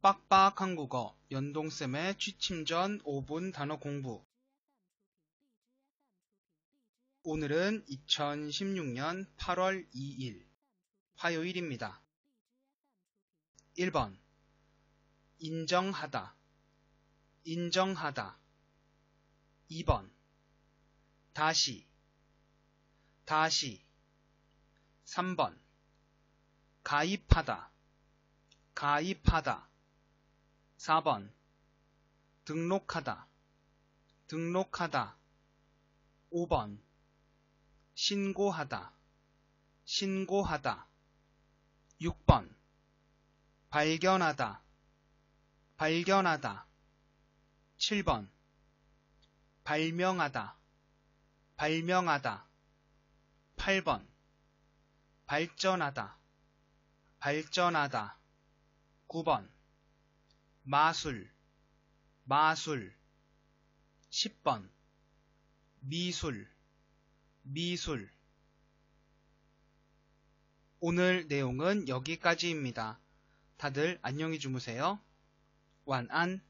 빡빡 한국어 연동쌤의 취침 전 5분 단어 공부. 오늘은 2016년 8월 2일 화요일입니다. 1번. 인정하다. 인정하다. 2번. 다시. 다시. 3번. 가입하다. 가입하다 4번. 등록하다. 등록하다. 5번. 신고하다. 신고하다. 6번. 발견하다. 발견하다. 7번. 발명하다. 발명하다. 8번. 발전하다. 발전하다. 9번 마술 마술 10번 미술 미술 오늘 내용은 여기까지입니다. 다들 안녕히 주무세요. 완안